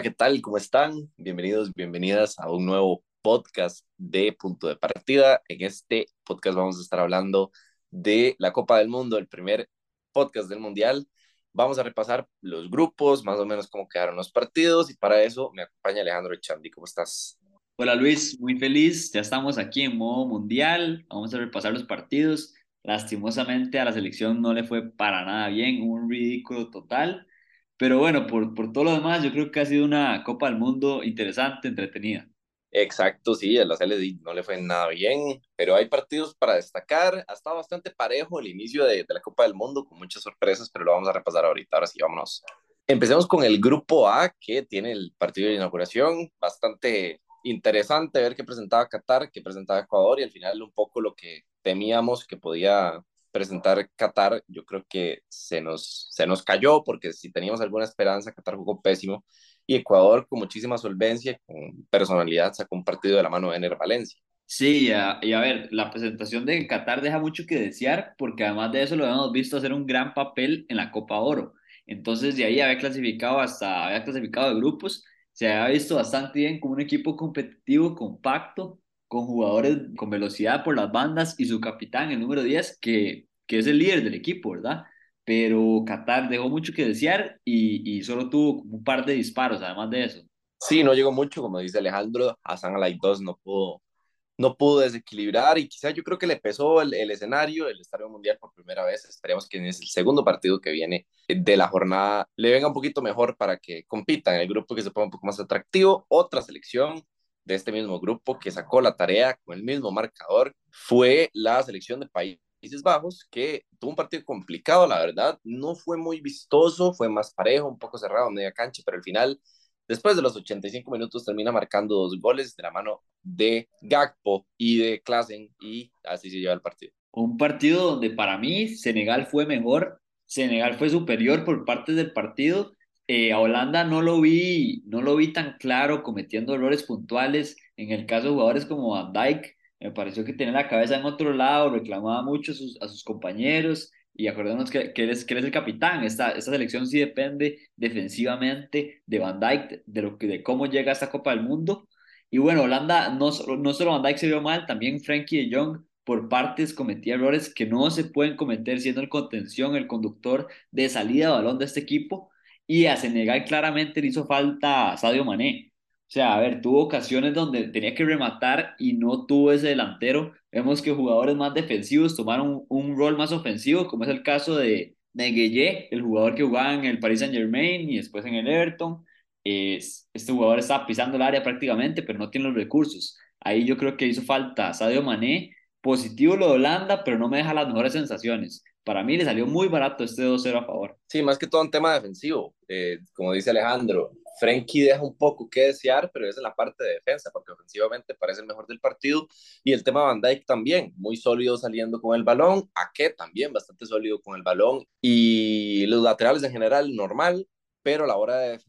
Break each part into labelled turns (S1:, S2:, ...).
S1: Hola, ¿qué tal? ¿Cómo están? Bienvenidos, bienvenidas a un nuevo podcast de Punto de Partida. En este podcast vamos a estar hablando de la Copa del Mundo, el primer podcast del Mundial. Vamos a repasar los grupos, más o menos cómo quedaron los partidos y para eso me acompaña Alejandro Echandi. ¿Cómo estás?
S2: Hola Luis, muy feliz. Ya estamos aquí en modo mundial. Vamos a repasar los partidos. Lastimosamente a la selección no le fue para nada bien, un ridículo total pero bueno, por, por todo lo demás, yo creo que ha sido una Copa del Mundo interesante, entretenida.
S1: Exacto, sí, a la CLD no le fue nada bien, pero hay partidos para destacar. Ha estado bastante parejo el inicio de, de, la Copa del Mundo, con muchas sorpresas, pero lo vamos a repasar ahorita. Ahora sí, vámonos. Empecemos con el grupo A, que tiene el partido de inauguración, bastante interesante ver qué presentaba Qatar, qué presentaba Ecuador, y al final un poco lo que temíamos que podía presentar Qatar, yo creo que se nos, se nos cayó porque si teníamos alguna esperanza, Qatar jugó pésimo y Ecuador con muchísima solvencia, con personalidad, sacó un partido de la mano de Ener Valencia.
S2: Sí, y a, y a, ver, la presentación de Qatar deja mucho que desear porque además de eso lo hemos visto hacer un gran papel en la Copa Oro. Entonces de ahí había clasificado hasta, había clasificado de grupos, se había visto bastante bien como un equipo competitivo, compacto, con jugadores con velocidad por las bandas y su capitán, el número 10, que, que es el líder del equipo, ¿verdad? Pero Qatar dejó mucho que desear y, y solo tuvo un par de disparos, además de eso.
S1: Sí, no llegó mucho, como dice Alejandro, Hassan Alay 2 no pudo, no pudo desequilibrar y quizá yo creo que le pesó el, el, escenario, el Estadio Mundial por primera vez. Esperemos que en el segundo partido que viene de la jornada le venga un poquito mejor para que compitan en el grupo que se ponga un poco más atractivo. Otra selección de este mismo grupo que sacó la tarea con el mismo marcador fue la selección de Países Bajos, que tuvo un partido complicado, la verdad, no fue muy vistoso, fue más parejo, un poco cerrado media cancha, pero al final, después de los 85 minutos, termina marcando dos goles de la mano de Gakpo y de Klassen, y así se lleva el partido.
S2: Un partido donde para mí Senegal fue mejor, Senegal fue superior por parte del partido, eh, a Holanda no lo vi, no lo vi tan claro cometiendo errores puntuales. En el caso de jugadores como Van Dijk, me pareció que tenía la cabeza en otro lado, reclamaba mucho a sus, compañeros y acordémonos que, que, él es, que él es el capitán. Esta, selección sí depende defensivamente de Van Dijk, de, lo de cómo llega a esta Copa del Mundo. Y bueno, Holanda, no, no solo Van Dijk se vio mal, también Frankie de Jong por partes cometía errores que no se pueden cometer siendo el contención, el conductor de salida de balón de este equipo y a Senegal claramente le hizo falta Sadio Mané. O sea, a ver, tuvo ocasiones donde tenía que rematar y no tuvo ese delantero. Vemos que jugadores más defensivos tomaron un, rol más ofensivo, como es el caso de Negueye, el jugador que jugaba en el Paris Saint Germain y después en el Everton. Es, este jugador está pisando el área prácticamente, pero no tiene los recursos. Ahí yo creo que hizo falta Sadio Mané. Positivo lo de Holanda, pero no me deja las mejores sensaciones para mí le salió muy barato este 2-0 a favor.
S1: Sí, más que todo un tema defensivo. Eh, como dice Alejandro, Frenkie deja un poco que desear, pero es en la parte de defensa, porque ofensivamente parece el mejor del partido. Y el tema Van Dijk también, muy sólido saliendo con el balón. Ake también bastante sólido con el balón. Y los laterales en general, normal, pero a la hora de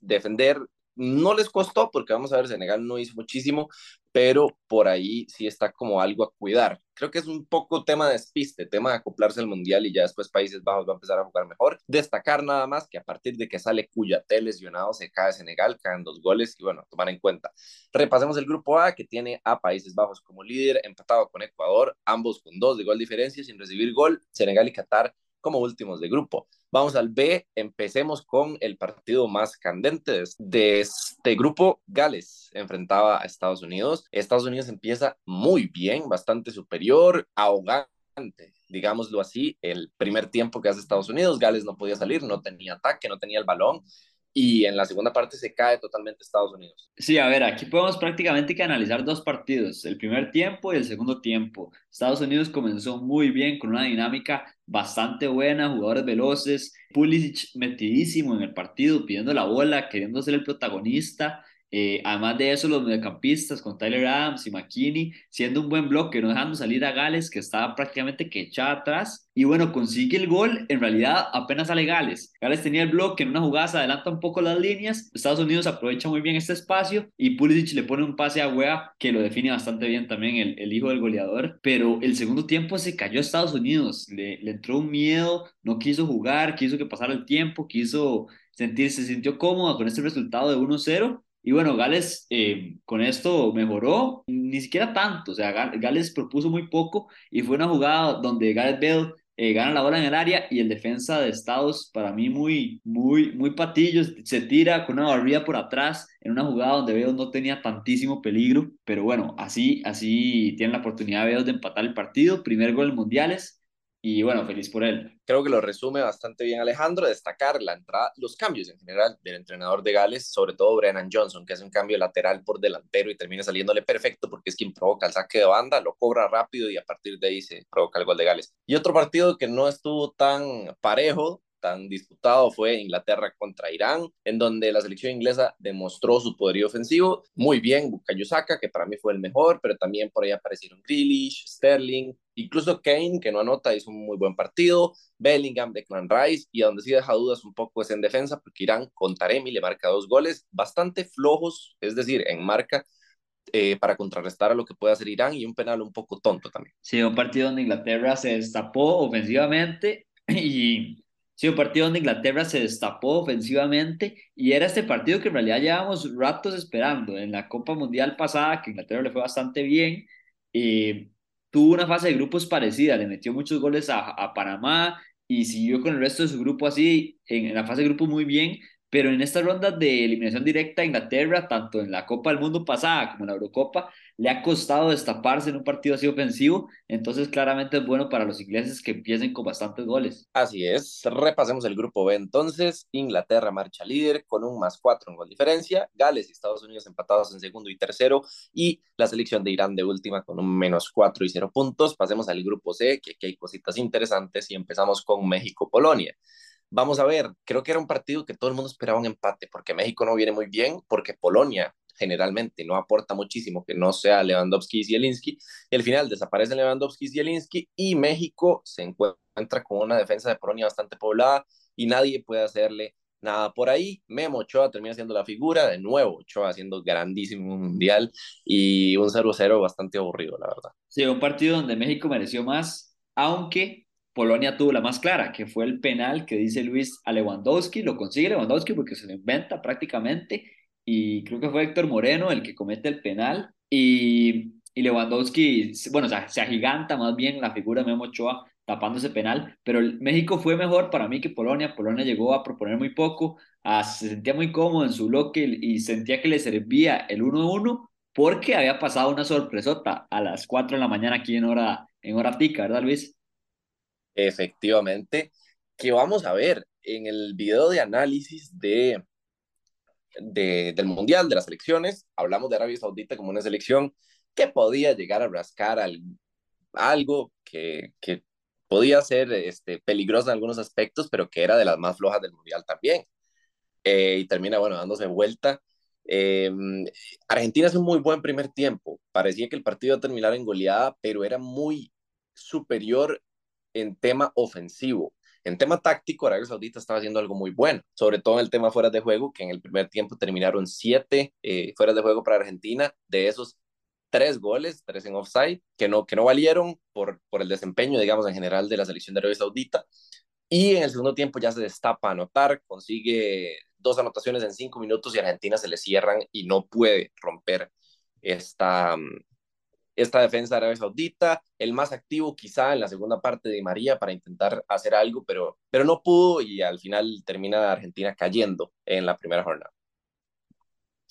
S1: defender no les costó, porque vamos a ver, Senegal no hizo muchísimo, pero por ahí sí está como algo a cuidar. Creo que es un poco tema de despiste, tema de acoplarse al Mundial y ya después Países Bajos va a empezar a jugar mejor. Destacar nada más que a partir de que sale Cuyate lesionado, se cae Senegal, caen dos goles y bueno, tomar en cuenta. Repasemos el grupo A que tiene a Países Bajos como líder, empatado con Ecuador, ambos con dos de gol diferencia, sin recibir gol, Senegal y Qatar como últimos de grupo. Vamos al B, empecemos con el partido más candente de este grupo. Gales enfrentaba a Estados Unidos. Estados Unidos empieza muy bien, bastante superior, ahogante, digámoslo así, el primer tiempo que hace Estados Unidos. Gales no podía salir, no tenía ataque, no tenía el balón y en la segunda parte se cae totalmente Estados Unidos.
S2: Sí, a ver, aquí podemos prácticamente que analizar dos partidos, el primer tiempo y el segundo tiempo. Estados Unidos comenzó muy bien con una dinámica bastante buena, jugadores veloces, Pulisic metidísimo en el partido, pidiendo la bola, queriendo ser el protagonista, eh, además de eso, los mediocampistas con Tyler Adams y McKinney siendo un buen bloque, no dejando salir a Gales, que estaba prácticamente que echada atrás. Y bueno, consigue el gol. En realidad, apenas sale Gales. Gales tenía el bloque, en una jugada se adelanta un poco las líneas. Estados Unidos aprovecha muy bien este espacio y Pulisic le pone un pase a Wea que lo define bastante bien también, el, el hijo del goleador. Pero el segundo tiempo se cayó a Estados Unidos. Le, le entró un miedo, no quiso jugar, quiso que pasara el tiempo, quiso sentirse, se sintió cómoda con este resultado de 1-0 y bueno, Gales eh, con esto mejoró, ni siquiera tanto, o sea, Gales propuso muy poco y fue una jugada donde Gareth Bell eh, gana la bola en el área y el defensa de Estados, para mí muy, muy, muy patillo, se tira con una barrida por atrás en una jugada donde Bell no tenía tantísimo peligro, pero bueno, así, así tienen la oportunidad Bell de empatar el partido, primer gol en mundiales, y bueno, feliz por él.
S1: Creo que lo resume bastante bien Alejandro, destacar la entrada, los cambios en general del entrenador de Gales, sobre todo Brennan Johnson, que hace un cambio lateral por delantero y termina saliéndole perfecto porque es quien provoca el saque de banda, lo cobra rápido y a partir de ahí se provoca el gol de Gales. Y otro partido que no estuvo tan parejo, tan disputado fue Inglaterra contra Irán, en donde la selección inglesa demostró su poderío ofensivo muy bien, Bukayo Saka, que para mí fue el mejor, pero también por ahí aparecieron Grealish, Sterling, incluso Kane, que no anota, hizo un muy buen partido, Bellingham, Declan Rice, y donde sí deja dudas un poco es en defensa, porque Irán con Taremi le marca dos goles bastante flojos, es decir, en marca, eh, para contrarrestar a lo que puede hacer Irán y un penal un poco tonto también.
S2: Sí, un partido donde Inglaterra se destapó ofensivamente y Sí, un partido donde Inglaterra se destapó ofensivamente y era este partido que en realidad llevábamos ratos esperando. En la Copa Mundial pasada, que Inglaterra le fue bastante bien, eh, tuvo una fase de grupos parecida, le metió muchos goles a, a Panamá y siguió con el resto de su grupo así, en, en la fase de grupos muy bien, pero en estas rondas de eliminación directa a Inglaterra, tanto en la Copa del Mundo pasada como en la Eurocopa, le ha costado destaparse en un partido así ofensivo, entonces claramente es bueno para los ingleses que empiecen con bastantes goles.
S1: Así es, repasemos el grupo B entonces, Inglaterra marcha líder con un más cuatro en gol diferencia, Gales y Estados Unidos empatados en segundo y tercero, y la selección de Irán de última con un menos cuatro y cero puntos. Pasemos al grupo C, que aquí hay cositas interesantes y empezamos con México-Polonia. Vamos a ver, creo que era un partido que todo el mundo esperaba un empate, porque México no viene muy bien, porque Polonia generalmente no aporta muchísimo que no sea Lewandowski y Zielinski, y al final desaparecen Lewandowski y Zielinski, y México se encuentra con una defensa de Polonia bastante poblada, y nadie puede hacerle nada por ahí. Memo Ochoa termina siendo la figura, de nuevo Ochoa haciendo grandísimo mundial, y un 0-0 bastante aburrido, la verdad.
S2: Sí, un partido donde México mereció más, aunque Polonia tuvo la más clara, que fue el penal que dice Luis a Lewandowski, lo consigue Lewandowski porque se lo inventa prácticamente, y creo que fue Héctor Moreno el que comete el penal, y, y Lewandowski, bueno, o sea, se agiganta más bien la figura de Memo Ochoa tapando ese penal, pero México fue mejor para mí que Polonia, Polonia llegó a proponer muy poco, a, se sentía muy cómodo en su bloque y sentía que le servía el 1-1 porque había pasado una sorpresota a las 4 de la mañana aquí en hora, en hora pica, ¿verdad Luis?
S1: Efectivamente, que vamos a ver en el video de análisis de, de, del Mundial, de las elecciones, hablamos de Arabia Saudita como una selección que podía llegar a rascar al, algo que, que podía ser este, peligrosa en algunos aspectos, pero que era de las más flojas del Mundial también. Eh, y termina, bueno, dándose vuelta. Eh, Argentina hace un muy buen primer tiempo. Parecía que el partido iba a terminar en goleada, pero era muy superior en tema ofensivo. En tema táctico, Arabia Saudita estaba haciendo algo muy bueno, sobre todo en el tema fuera de juego, que en el primer tiempo terminaron siete eh, fuera de juego para Argentina, de esos tres goles, tres en offside, que no, que no valieron por, por el desempeño, digamos, en general de la selección de Arabia Saudita. Y en el segundo tiempo ya se destapa a anotar, consigue dos anotaciones en cinco minutos y Argentina se le cierran y no puede romper esta, esta defensa de Arabia Saudita, el más activo quizá en la segunda parte de María para intentar hacer algo, pero, pero no pudo y al final termina Argentina cayendo en la primera jornada.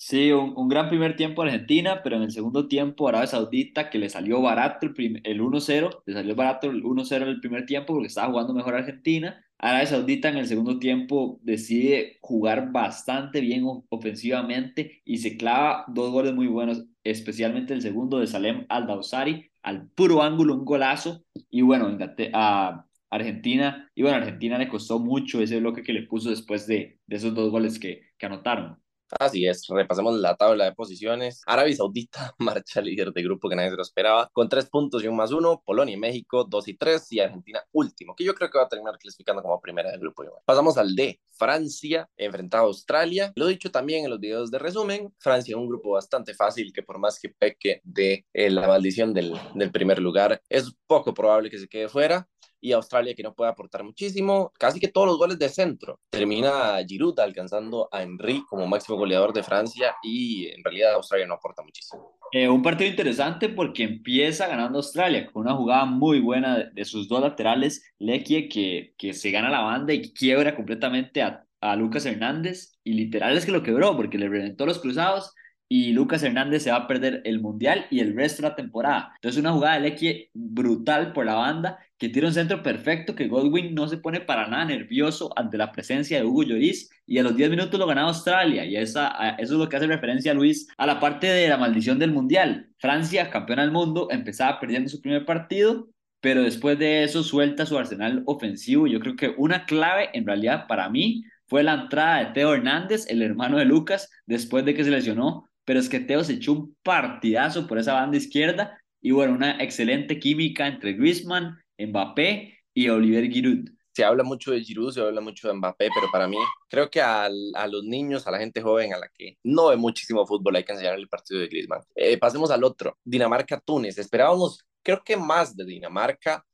S2: Sí, un, gran primer tiempo Argentina, pero en el segundo tiempo Arabia Saudita, que le salió barato el, el 1-0, le salió barato el 1-0 en el primer tiempo porque estaba jugando mejor Argentina. Arabia Saudita en el segundo tiempo decide jugar bastante bien ofensivamente y se clava dos goles muy buenos especialmente el segundo de Salem Al-Dawsari, al puro ángulo, un golazo. Y bueno, a Argentina, y bueno, Argentina le costó mucho ese bloque que le puso después de, de esos dos goles que, que anotaron.
S1: Así es, repasemos la tabla de posiciones. Arabia Saudita marcha líder de grupo que nadie se lo esperaba, con tres puntos y un más uno. Polonia y México, dos y tres. Y Argentina último, que yo creo que va a terminar clasificando como primera del grupo. Pasamos al D. Francia enfrentado a Australia. Lo dicho también en los videos de resumen. Francia, un grupo bastante fácil que por más que peque de eh, la maldición del, del primer lugar, es poco probable que se quede fuera. Y Australia que no puede aportar muchísimo, casi que todos los goles de centro. Termina Giroud alcanzando a Henry como máximo goleador de Francia y en realidad Australia no aporta muchísimo.
S2: Eh, un partido interesante porque empieza ganando Australia con una jugada muy buena de, sus dos laterales, Lequie que, que se gana la banda y quiebra completamente a, a Lucas Hernández y literal es que lo quebró porque le reventó los cruzados y Lucas Hernández se va a perder el Mundial y el resto de la temporada. Entonces una jugada de Lequie brutal por la banda que tira un centro perfecto, que Godwin no se pone para nada nervioso ante la presencia de Hugo Lloris y a los 10 minutos lo gana Australia y esa, eso es lo que hace referencia a Luis a la parte de la maldición del Mundial. Francia, campeona del mundo, empezaba perdiendo su primer partido, pero después de eso suelta su arsenal ofensivo. Yo creo que una clave en realidad para mí fue la entrada de Teo Hernández, el hermano de Lucas, después de que se lesionó pero es que Teo se echó un partidazo por esa banda izquierda y bueno, una excelente química entre Griezmann, Mbappé y Oliver Giroud.
S1: Se habla mucho de Giroud, se habla mucho de Mbappé, pero para mí creo que a, a los niños, a la gente joven, a la que no ve muchísimo fútbol, hay que enseñar el partido de Griezmann. Eh, pasemos al otro, Dinamarca-Túnez. Esperábamos, creo que más de Dinamarca.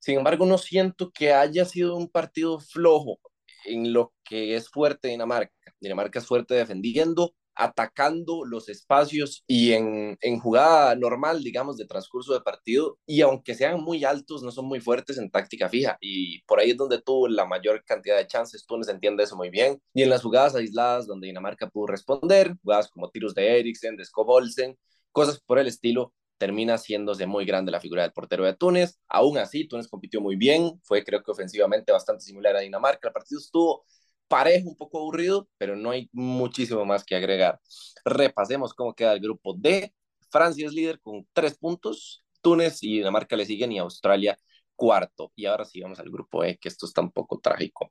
S1: Sin embargo, no siento que haya sido un partido flojo en lo que es fuerte Dinamarca. Dinamarca es fuerte defendiendo, atacando los espacios y en, en, jugada normal, digamos, de transcurso de partido, y aunque sean muy altos, no son muy fuertes en táctica fija, y por ahí es donde tuvo la mayor cantidad de chances, Túnez entiende eso muy bien, y en las jugadas aisladas donde Dinamarca pudo responder, jugadas como tiros de Eriksen, de Skobolsen, cosas por el estilo, termina haciéndose muy grande la figura del portero de Túnez, aún así, Túnez compitió muy bien, fue creo que ofensivamente bastante similar a Dinamarca, el partido estuvo parejo, un poco aburrido, pero no hay muchísimo más que agregar. Repasemos cómo queda el grupo D. Francia es líder con tres puntos, Túnez y Dinamarca le siguen y Australia cuarto. Y ahora sí vamos al grupo E, que esto está un poco trágico.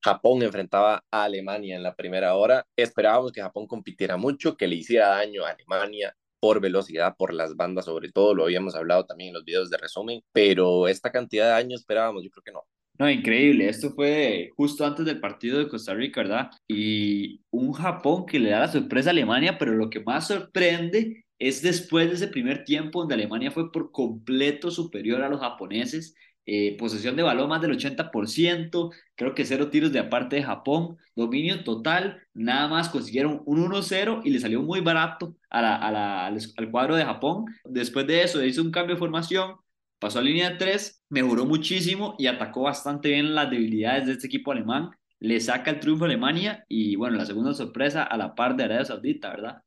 S1: Japón enfrentaba a Alemania en la primera hora. Esperábamos que Japón compitiera mucho, que le hiciera daño a Alemania por velocidad, por las bandas sobre todo, lo habíamos hablado también en los videos de resumen, pero esta cantidad de años esperábamos, yo creo que no.
S2: No, increíble. Esto fue justo antes del partido de Costa Rica, ¿verdad? Y un Japón que le da la sorpresa a Alemania, pero lo que más sorprende es después de ese primer tiempo donde Alemania fue por completo superior a los japoneses. Eh, posesión de balón más del 80%, creo que cero tiros de aparte de Japón, dominio total, nada más consiguieron un 1-0 y le salió muy barato a la, a la, al cuadro de Japón. Después de eso hizo un cambio de formación, pasó a línea de tres, mejoró muchísimo y atacó bastante bien las debilidades de este equipo alemán. Le saca el triunfo a Alemania y bueno, la segunda sorpresa a la par de Arabia Saudita, ¿verdad?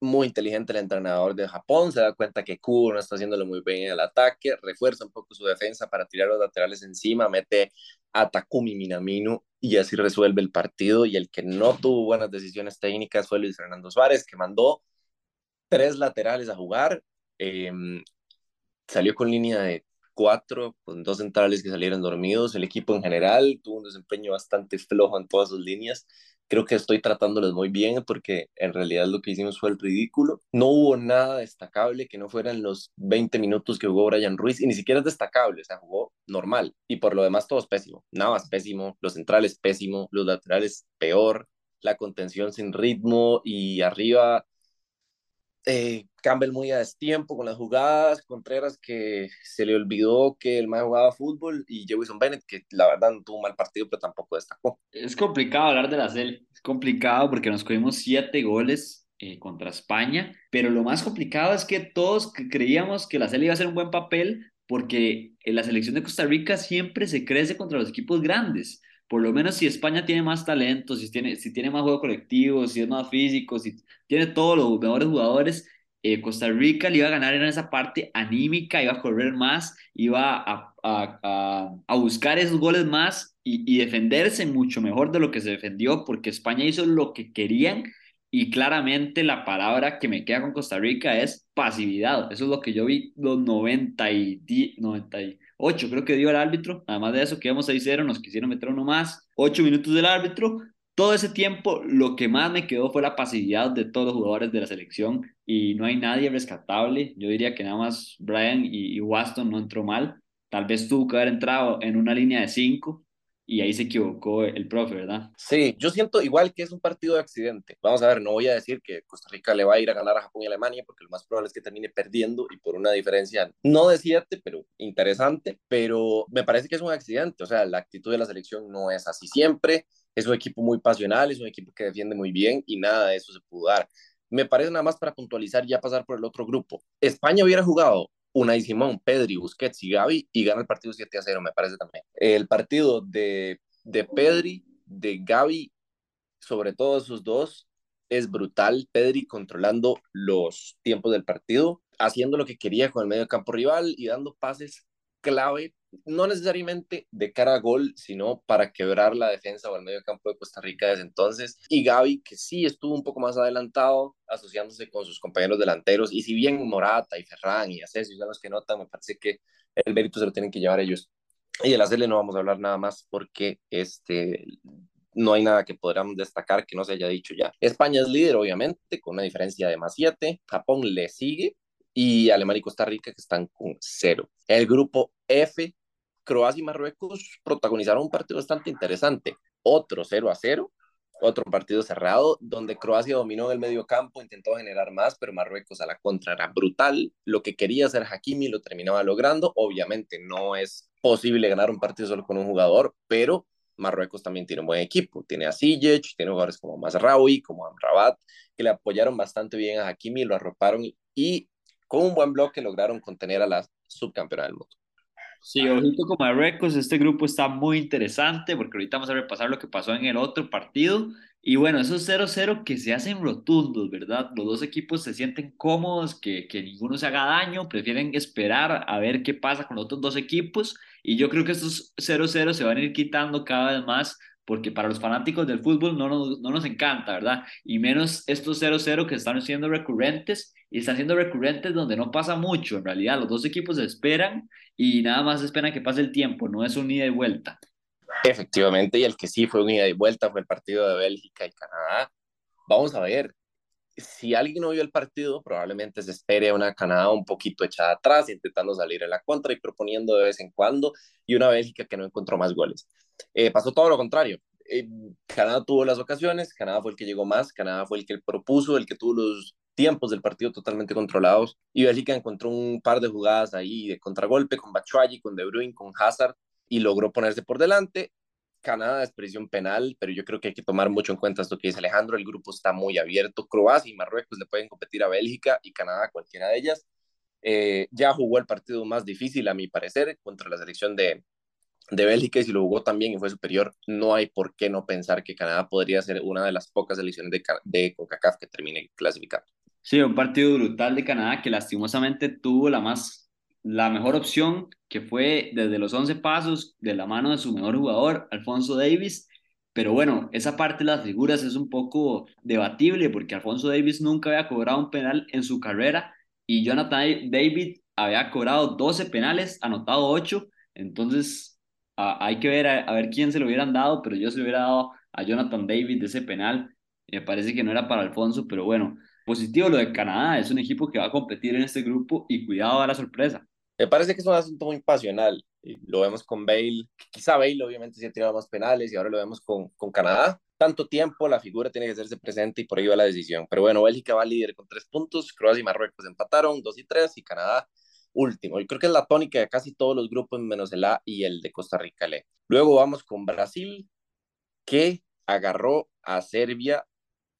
S1: Muy inteligente el entrenador de Japón, se da cuenta que Kubo no está haciéndolo muy bien en el ataque, refuerza un poco su defensa para tirar los laterales encima, mete a Takumi Minamino y así resuelve el partido. Y el que no tuvo buenas decisiones técnicas fue Luis Fernando Suárez, que mandó tres laterales a jugar. Eh, salió con línea de cuatro, con dos centrales que salieron dormidos. El equipo en general tuvo un desempeño bastante flojo en todas sus líneas. Creo que estoy tratándolos muy bien porque en realidad lo que hicimos fue el ridículo. No hubo nada destacable que no fueran los 20 minutos que jugó Brian Ruiz y ni siquiera es destacable, o sea, jugó normal. Y por lo demás todo es pésimo. Nada más pésimo, los centrales pésimo, los laterales peor, la contención sin ritmo y arriba eh, Campbell muy a destiempo con las jugadas, Contreras que se le olvidó que el más jugaba fútbol y Jewison Bennett que la verdad no tuvo un mal partido pero tampoco destacó.
S2: Es complicado hablar de la CEL, es complicado porque nos cogimos siete goles eh, contra España, pero lo más complicado es que todos creíamos que la CEL iba a hacer un buen papel porque en la selección de Costa Rica siempre se crece contra los equipos grandes por lo menos si España tiene más talento, si tiene, si tiene más juego colectivo, si es más físico, si tiene todos los mejores jugadores, eh, Costa Rica le iba a ganar en esa parte anímica, iba a correr más, iba a, a, a, buscar esos goles más y, y, defenderse mucho mejor de lo que se defendió, porque España hizo lo que querían y claramente la palabra que me queda con Costa Rica es pasividad. Eso es lo que yo vi los 90 y 98, creo que dio el árbitro. Además de eso, quedamos 6-0, nos quisieron meter uno más. 8 minutos del árbitro. Todo ese tiempo, lo que más me quedó fue la pasividad de todos los jugadores de la selección y no hay nadie rescatable. Yo diría que nada más Brian y, y Waston no entró mal. Tal vez tuvo que haber entrado en una línea de 5 y ahí se equivocó el profe, ¿verdad?
S1: Sí, yo siento igual que es un partido de accidente. Vamos a ver, no voy a decir que Costa Rica le va a ir a ganar a Japón y Alemania, porque lo más probable es que termine perdiendo y por una diferencia no de siete, pero interesante, pero me parece que es un accidente, o sea, la actitud de la selección no es así siempre, es un equipo muy pasional, es un equipo que defiende muy bien y nada de eso se pudo dar. Me parece nada más para puntualizar ya pasar por el otro grupo. España hubiera jugado Unai Simón, Pedri, Busquets y Gaby y gana el partido 7 a 0, me parece también. El partido de, de Pedri, de Gaby, sobre todo esos dos, es brutal. Pedri controlando los tiempos del partido, haciendo lo que quería con el medio campo rival y dando pases clave no necesariamente de cara a gol, sino para quebrar la defensa o el medio campo de Costa Rica desde entonces. Y Gaby, que sí estuvo un poco más adelantado, asociándose con sus compañeros delanteros. Y si bien Morata y Ferran y Asensio son los que notan, me parece que el mérito se lo tienen que llevar ellos. Y el hacerle no vamos a hablar nada más porque este, no hay nada que podamos destacar que no se haya dicho ya. España es líder, obviamente, con una diferencia de más 7. Japón le sigue y Alemania y Costa Rica que están con cero. El grupo F Croacia y Marruecos protagonizaron un partido bastante interesante. Otro 0 a 0, otro partido cerrado, donde Croacia dominó el medio campo, intentó generar más, pero Marruecos a la contra era brutal. Lo que quería hacer Hakimi lo terminaba logrando. Obviamente no es posible ganar un partido solo con un jugador, pero Marruecos también tiene un buen equipo. Tiene a Sijic, tiene jugadores como Mazraoui, como Amrabat, que le apoyaron bastante bien a Hakimi, lo arroparon y con un buen bloque lograron contener a la subcampeona del mundo.
S2: Sí, ojito con Marruecos, este grupo está muy interesante porque ahorita vamos a repasar lo que pasó en el otro partido. Y bueno, esos 0-0 que se hacen rotundos, ¿verdad? Los dos equipos se sienten cómodos, que, que ninguno se haga daño, prefieren esperar a ver qué pasa con los otros dos equipos. Y yo creo que estos 0-0 se van a ir quitando cada vez más porque para los fanáticos del fútbol no nos, no nos encanta, ¿verdad? Y menos estos 0-0 que están siendo recurrentes y están siendo recurrentes donde no pasa mucho, en realidad los dos equipos esperan y nada más esperan que pase el tiempo, no es un ida y vuelta.
S1: Efectivamente, y el que sí fue un ida y vuelta fue el partido de Bélgica y Canadá. Vamos a ver, si alguien no vio el partido, probablemente se espere una Canadá un poquito echada atrás, intentando salir en la contra y proponiendo de vez en cuando, y una Bélgica que no encontró más goles. Eh, pasó todo lo contrario. Eh, Canadá tuvo las ocasiones, Canadá fue el que llegó más, Canadá fue el que propuso, el que tuvo los tiempos del partido totalmente controlados, y Bélgica encontró un par de jugadas ahí de contragolpe con Batshuayi, con De Bruyne, con Hazard, y logró ponerse por delante. Canadá es presión penal, pero yo creo que hay que tomar mucho en cuenta esto que dice Alejandro, el grupo está muy abierto, Croacia y Marruecos le pueden competir a Bélgica y Canadá, cualquiera de ellas. Eh, ya jugó el partido más difícil, a mi parecer, contra la selección de, de Bélgica y si lo jugó también y fue superior, no hay por qué no pensar que Canadá podría ser una de las pocas selecciones de, de CONCACAF que termine clasificando.
S2: Sí, un partido brutal de Canadá que lastimosamente tuvo la más la mejor opción, que fue desde los 11 pasos de la mano de su mejor jugador, Alfonso Davis. Pero bueno, esa parte de las figuras es un poco debatible porque Alfonso Davis nunca había cobrado un penal en su carrera y Jonathan David había cobrado 12 penales, anotado 8. Entonces hay que ver a, ver quién se lo hubieran dado, pero yo se lo hubiera dado a Jonathan David de ese penal. Me parece que no era para Alfonso, pero bueno, positivo lo de Canadá, es un equipo que va a competir en este grupo y cuidado a la sorpresa.
S1: Me parece que es un asunto muy pasional. Lo vemos con Bale, quizá Bale obviamente se ha tirado más penales y ahora lo vemos con, con Canadá. Tanto tiempo, la figura tiene que hacerse presente y por ahí va la decisión. Pero bueno, Bélgica va líder con tres puntos, Croacia y Marruecos empataron, dos y tres, y Canadá último. Yo creo que es la tónica de casi todos los grupos menos el A y el de Costa Rica. Le. Luego vamos con Brasil, que agarró a Serbia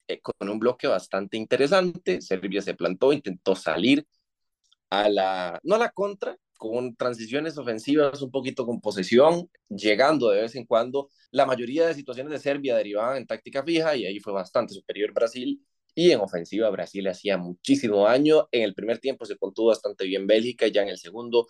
S1: eh, con un bloque bastante interesante. Serbia se plantó, intentó salir, a la, no a la contra, con transiciones ofensivas, un poquito con posesión, llegando de vez en cuando. La mayoría de situaciones de Serbia derivaban en táctica fija y ahí fue bastante superior Brasil. Y en ofensiva Brasil hacía muchísimo daño. En el primer tiempo se contuvo bastante bien Bélgica ya en el segundo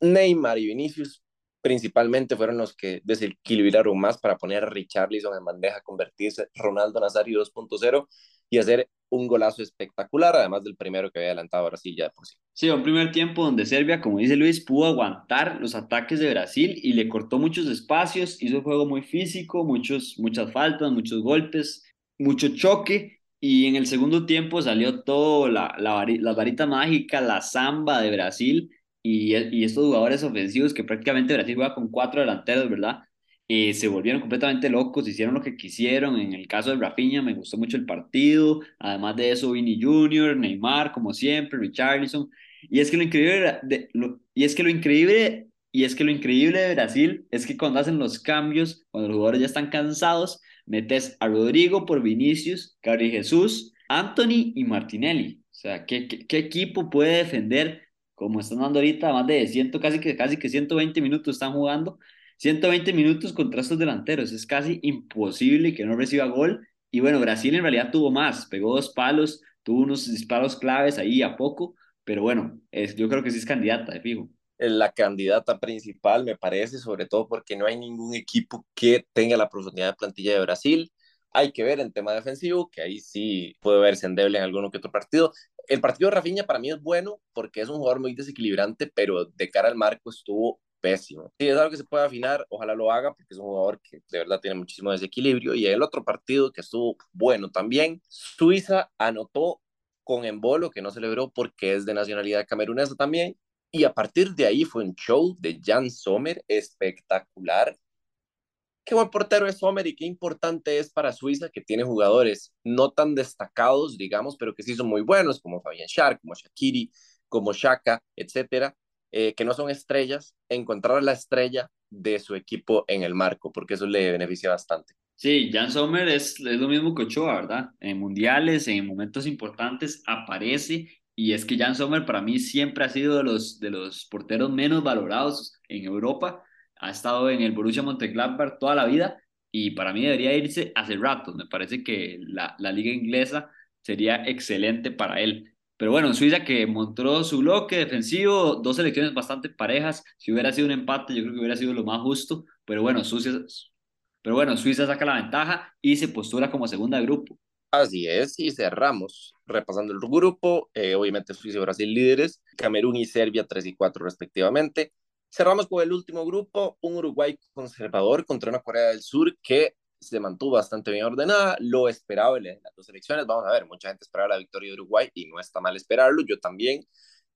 S1: Neymar y Vinicius principalmente fueron los que desequilibraron más para poner a Richarlison en bandeja, convertirse Ronaldo Nazario 2.0 y hacer un golazo espectacular, además del primero que había adelantado Brasil ya de por sí.
S2: Sí, un primer tiempo donde Serbia, como dice Luis, pudo aguantar los ataques de Brasil y le cortó muchos espacios, hizo un juego muy físico, muchos, muchas faltas, muchos golpes, mucho choque y en el segundo tiempo salió todo la, la, la varita mágica, la samba de Brasil y, y estos jugadores ofensivos que prácticamente Brasil juega con cuatro delanteros, ¿verdad? eh, se volvieron completamente locos, hicieron lo que quisieron. En el caso de Rafinha me gustó mucho el partido, además de eso Vini Jr., Neymar, como siempre, Richarlison. Y es que lo increíble de, y es que lo increíble y es que lo increíble de Brasil es que cuando hacen los cambios, cuando los jugadores ya están cansados, metes a Rodrigo por Vinicius, Gabriel Jesús, Anthony y Martinelli. O sea, ¿qué, qué, equipo puede defender como están dando ahorita más de 100, casi que, casi que 120 minutos están jugando? 120 minutos contra estos delanteros. Es casi imposible que no reciba gol. Y bueno, Brasil en realidad tuvo más. Pegó dos palos, tuvo unos disparos claves ahí a poco. Pero bueno, es, yo creo que sí es candidata, de fijo
S1: la candidata principal, me parece, sobre todo porque no hay ningún equipo que tenga la profundidad de plantilla de Brasil. Hay que ver en tema defensivo, que ahí sí puede verse endeble en alguno que otro partido. El partido de Rafinha para mí es bueno porque es un jugador muy desequilibrante, pero de cara al marco estuvo pésimo. Sí, es algo que se puede afinar, ojalá lo haga porque es un jugador que de verdad tiene muchísimo desequilibrio. Y el otro partido que estuvo bueno también, Suiza anotó con embolo, que no celebró porque es de nacionalidad camerunesa también, y a partir de ahí fue un show de Jan Sommer espectacular. Qué buen portero es Sommer y qué importante es para Suiza que tiene jugadores no tan destacados, digamos, pero que sí son muy buenos, como Fabian Schär, como Shakiri, como Shaka, etcétera, eh, que no son estrellas, encontrar la estrella de su equipo en el marco, porque eso le beneficia bastante.
S2: Sí, Jan Sommer es, es lo mismo que Ochoa, ¿verdad? En mundiales, en momentos importantes, aparece y es que Jan Sommer para mí siempre ha sido de los, de los porteros menos valorados en Europa. Ha estado en el Borussia Mönchengladbach toda la vida y para mí debería irse hace rato. Me parece que la, la liga inglesa sería excelente para él. Pero bueno, Suiza que mostró su bloque defensivo, dos selecciones bastante parejas. Si hubiera sido un empate, yo creo que hubiera sido lo más justo. Pero bueno, Suiza, pero bueno, Suiza saca la ventaja y se postura como segunda de grupo.
S1: Así es, y cerramos repasando el grupo, eh, obviamente Suiza y Brasil líderes, Camerún y Serbia 3 y 4 respectivamente. Cerramos con el último grupo, un Uruguay conservador contra una Corea del Sur que se mantuvo bastante bien ordenada, lo esperaba en las dos elecciones, vamos a ver, mucha gente esperaba la victoria de Uruguay y no está mal esperarlo, yo también,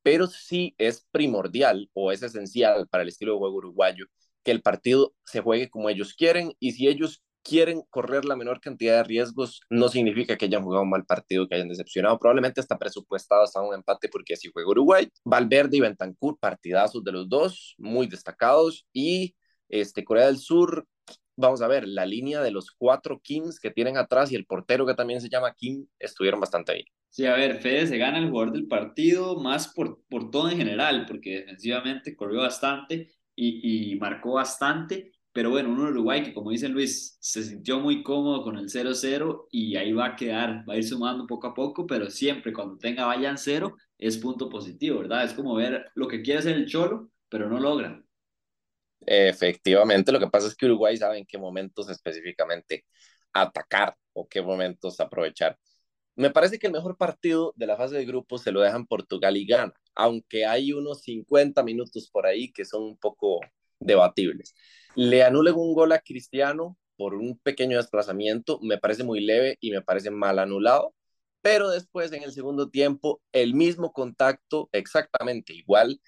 S1: pero sí es primordial o es esencial para el estilo de juego uruguayo que el partido se juegue como ellos quieren y si ellos quieren correr la menor cantidad de riesgos, no significa que hayan jugado un mal partido, que hayan decepcionado. Probablemente está presupuestado hasta un empate porque así juega Uruguay. Valverde y Bentancur, partidazos de los dos, muy destacados. Y este, Corea del Sur, vamos a ver, la línea de los cuatro Kings que tienen atrás y el portero que también se llama King estuvieron bastante bien.
S2: Sí, a ver, Fede se gana el jugador del partido más por, por todo en general, porque defensivamente corrió bastante y, y marcó bastante pero bueno, un Uruguay que como dice Luis, se sintió muy cómodo con el 0-0 y ahí va a quedar, va a ir sumando poco a poco, pero siempre cuando tenga vayan cero es punto positivo, ¿verdad? Es como ver lo que quiere hacer el Cholo, pero no logra.
S1: Efectivamente, lo que pasa es que Uruguay sabe en qué momentos específicamente atacar o qué momentos aprovechar. Me parece que el mejor partido de la fase de grupos se lo dejan Portugal y Ghana, aunque hay unos 50 minutos por ahí que son un poco debatibles. Le anulen un gol a Cristiano por un pequeño desplazamiento, me parece muy leve y me parece mal anulado, pero después en el segundo tiempo el mismo contacto exactamente igual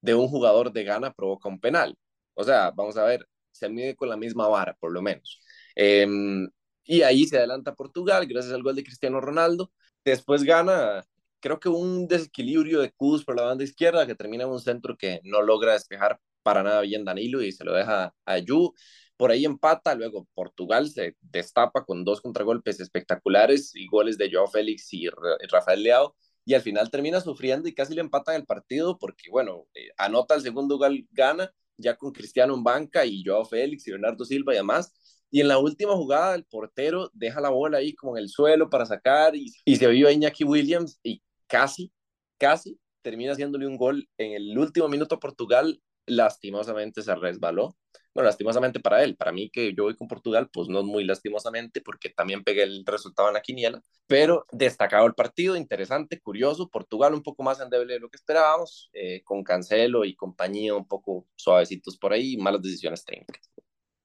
S1: de un jugador de gana provoca un penal. O sea, vamos a ver, se mide con la misma vara, por lo menos. Em, y ahí se adelanta Portugal gracias al gol de Cristiano Ronaldo. Después gana, creo que un desequilibrio de Kudus por la banda izquierda que termina en un centro que no logra despejar para nada bien Danilo y se lo deja a Yu. Por ahí empata, luego Portugal se destapa con dos contragolpes espectaculares y goles de Joao Félix y Rafael Leao. Y al final termina sufriendo y casi le empatan el partido porque, bueno, eh, anota el segundo gol, gana ya con Cristiano en banca y Joao Félix y Bernardo Silva y demás. Y en la última jugada, el portero deja la bola ahí como en el suelo para sacar y, y se vio a Iñaki Williams y casi, casi termina haciéndole un gol en el último minuto a Portugal lastimosamente se resbaló. Bueno, lastimosamente para él, para mí que yo voy con Portugal, pues no muy lastimosamente, porque también pegué el resultado en la quiniela, pero destacado el partido, interesante, curioso, Portugal un poco más endeble de lo que esperábamos, eh, con Cancelo y compañía un poco suavecitos por ahí, malas decisiones técnicas.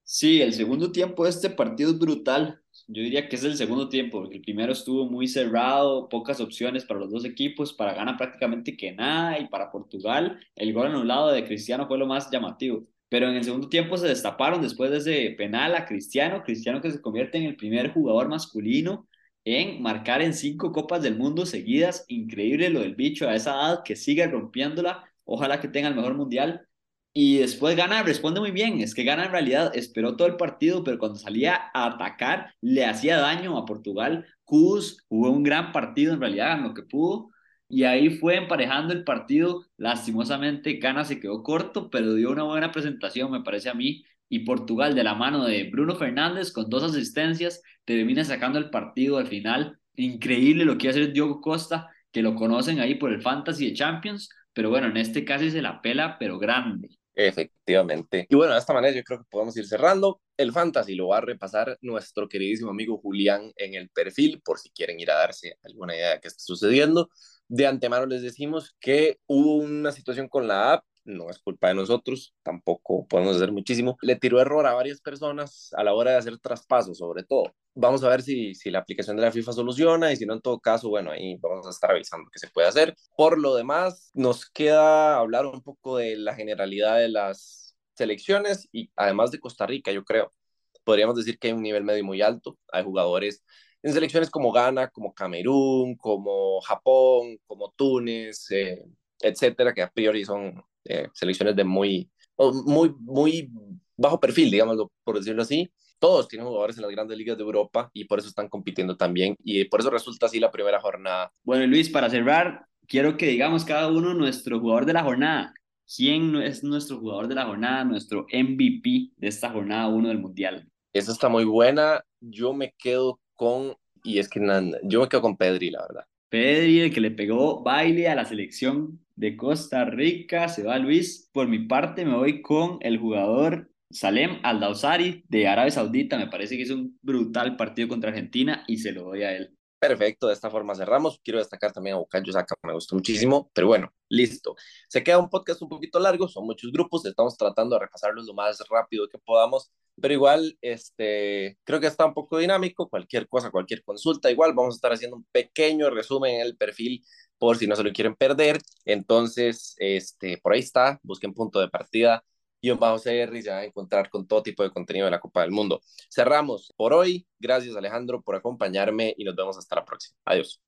S2: Sí, el segundo tiempo de este partido es brutal. Yo diría que es el segundo tiempo, porque el primero estuvo muy cerrado, pocas opciones para los dos equipos, para Ghana prácticamente que nada, y para Portugal el gol anulado de Cristiano fue lo más llamativo. pero en el segundo tiempo se destaparon después de ese penal a Cristiano, Cristiano que se convierte en el primer jugador masculino en marcar en cinco copas del mundo seguidas, increíble lo del bicho a esa edad que sigue rompiéndola, ojalá que tenga el mejor mundial, y después gana, responde muy bien, es que gana en realidad, esperó todo el partido, pero cuando salía a atacar le hacía daño a Portugal, Kuz jugó un gran partido en realidad en lo que pudo, y ahí fue emparejando el partido. Lastimosamente, Ghana se quedó corto, pero dio una buena presentación, me parece a mí. Y Portugal, de la mano de Bruno Fernández, con dos asistencias, termina sacando el partido al final. Increíble lo que hace Diogo Costa, que lo conocen ahí por el Fantasy de Champions, pero bueno, en este caso se la pela, pero grande.
S1: Efectivamente. Y bueno, de esta manera yo creo que podemos ir cerrando. El fantasy lo va a repasar nuestro queridísimo amigo Julián en el perfil, por si quieren ir a darse alguna idea de qué está sucediendo. De antemano les decimos que hubo una situación con la app, no es culpa de nosotros, tampoco podemos hacer muchísimo. Le tiró error a varias personas a la hora de hacer traspasos, sobre todo. Vamos a ver si, si la aplicación de la FIFA soluciona y si no, en todo caso, bueno, ahí vamos a estar avisando qué se puede hacer. Por lo demás, nos queda hablar un poco de la generalidad de las selecciones y además de Costa Rica, yo creo. Podríamos decir que hay un nivel medio muy alto. Hay jugadores en selecciones como Ghana, como Camerún, como Japón, como Túnez, eh, etcétera, que a priori son eh, selecciones de muy, muy, muy bajo perfil, digamos, por decirlo así. Todos tienen jugadores en las grandes ligas de Europa y por eso están compitiendo también y por eso resulta así la primera jornada.
S2: Bueno, Luis, para cerrar, quiero que digamos cada uno nuestro jugador de la jornada. ¿Quién es nuestro jugador de la jornada, nuestro MVP de esta jornada 1 del Mundial?
S1: Esa está muy buena. Yo me quedo con, y es que yo me quedo con Pedri, la verdad.
S2: Pedri, el que le pegó baile a la selección de Costa Rica, se va Luis. Por mi parte me voy con el jugador Salem Aldausari de Arabia Saudita. Me parece que es un brutal partido contra Argentina y se lo doy a él.
S1: Perfecto, de esta forma cerramos. Quiero destacar también a Bukayo Saka, me gustó muchísimo, pero bueno, listo. Se queda un podcast un poquito largo, son muchos grupos, estamos tratando de repasarlos lo más rápido que podamos, pero igual, este, creo que está un poco dinámico, cualquier cosa, cualquier consulta, igual vamos a estar haciendo un pequeño resumen en el perfil por si no se lo quieren perder. Entonces, este, por ahí está, busquen punto de partida y bajo CR ya a encontrar con todo tipo de contenido de la Copa del Mundo. Cerramos por hoy. Gracias Alejandro por acompañarme y nos vemos hasta la próxima. Adiós.